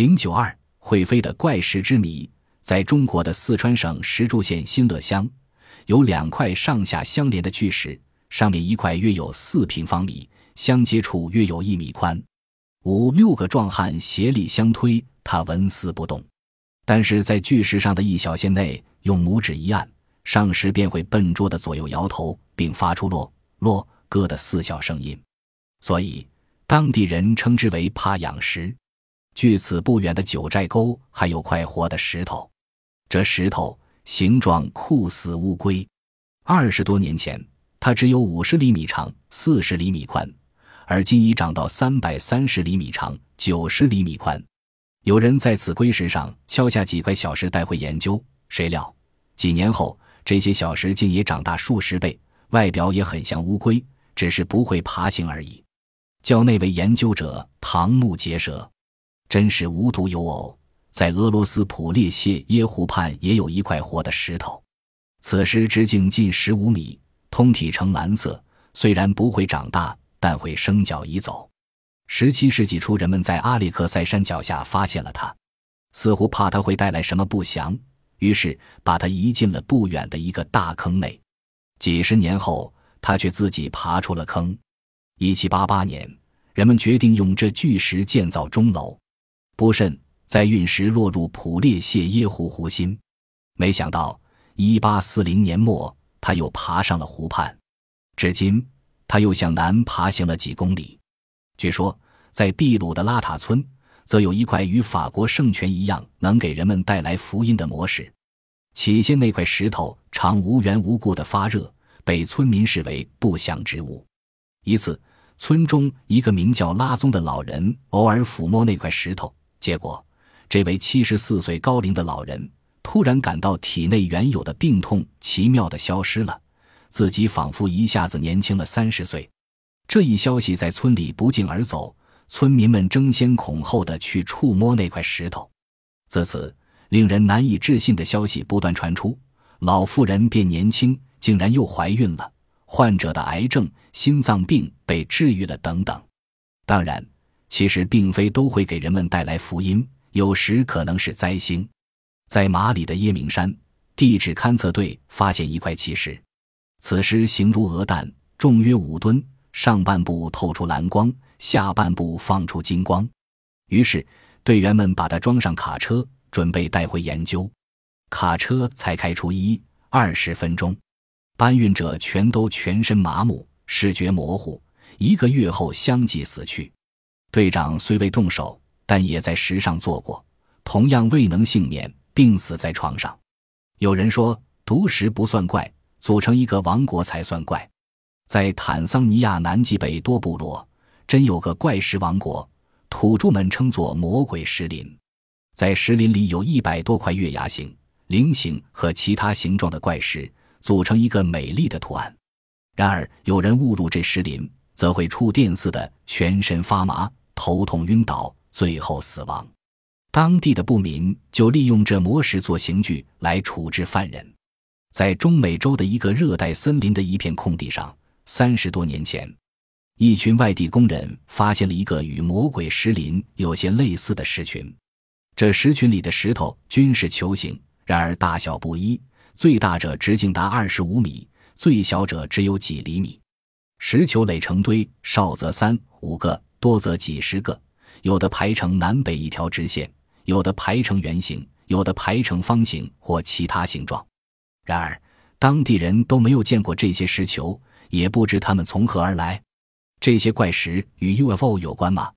零九二会飞的怪石之谜，在中国的四川省石柱县新乐乡，有两块上下相连的巨石，上面一块约有四平方米，相接处约有一米宽。五六个壮汉协力相推，它纹丝不动。但是在巨石上的一小线内，用拇指一按，上石便会笨拙的左右摇头，并发出落落咯的四小声音，所以当地人称之为怕痒石。距此不远的九寨沟还有块活的石头，这石头形状酷似乌龟。二十多年前，它只有五十厘米长，四十厘米宽，而今已长到三百三十厘米长，九十厘米宽。有人在此龟石上敲下几块小石带回研究，谁料几年后，这些小石竟也长大数十倍，外表也很像乌龟，只是不会爬行而已。叫那位研究者瞠目结舌。真是无独有偶，在俄罗斯普列谢耶湖畔也有一块活的石头，此石直径近十五米，通体呈蓝色。虽然不会长大，但会生脚移走。十七世纪初，人们在阿里克塞山脚下发现了它，似乎怕它会带来什么不祥，于是把它移进了不远的一个大坑内。几十年后，它却自己爬出了坑。一七八八年，人们决定用这巨石建造钟楼。不慎在陨石落入普列谢耶湖湖心，没想到一八四零年末，他又爬上了湖畔。至今，他又向南爬行了几公里。据说，在秘鲁的拉塔村，则有一块与法国圣泉一样能给人们带来福音的魔石。起先，那块石头常无缘无故的发热，被村民视为不祥之物。一次，村中一个名叫拉宗的老人偶尔抚摸那块石头。结果，这位七十四岁高龄的老人突然感到体内原有的病痛奇妙的消失了，自己仿佛一下子年轻了三十岁。这一消息在村里不胫而走，村民们争先恐后的去触摸那块石头。自此，令人难以置信的消息不断传出：老妇人变年轻，竟然又怀孕了；患者的癌症、心脏病被治愈了，等等。当然。其实并非都会给人们带来福音，有时可能是灾星。在马里的耶明山，地质勘测队发现一块奇石，此石形如鹅蛋，重约五吨，上半部透出蓝光，下半部放出金光。于是队员们把它装上卡车，准备带回研究。卡车才开出一二十分钟，搬运者全都全身麻木，视觉模糊，一个月后相继死去。队长虽未动手，但也在石上做过，同样未能幸免，病死在床上。有人说，毒石不算怪，组成一个王国才算怪。在坦桑尼亚南极北多部落，真有个怪石王国，土著们称作魔鬼石林。在石林里有一百多块月牙形、菱形和其他形状的怪石，组成一个美丽的图案。然而，有人误入这石林，则会触电似的全身发麻。头痛晕倒，最后死亡。当地的部民就利用这魔石做刑具来处置犯人。在中美洲的一个热带森林的一片空地上，三十多年前，一群外地工人发现了一个与魔鬼石林有些类似的石群。这石群里的石头均是球形，然而大小不一，最大者直径达二十五米，最小者只有几厘米。石球垒成堆，少则三五个。多则几十个，有的排成南北一条直线，有的排成圆形，有的排成方形或其他形状。然而，当地人都没有见过这些石球，也不知它们从何而来。这些怪石与 UFO 有关吗？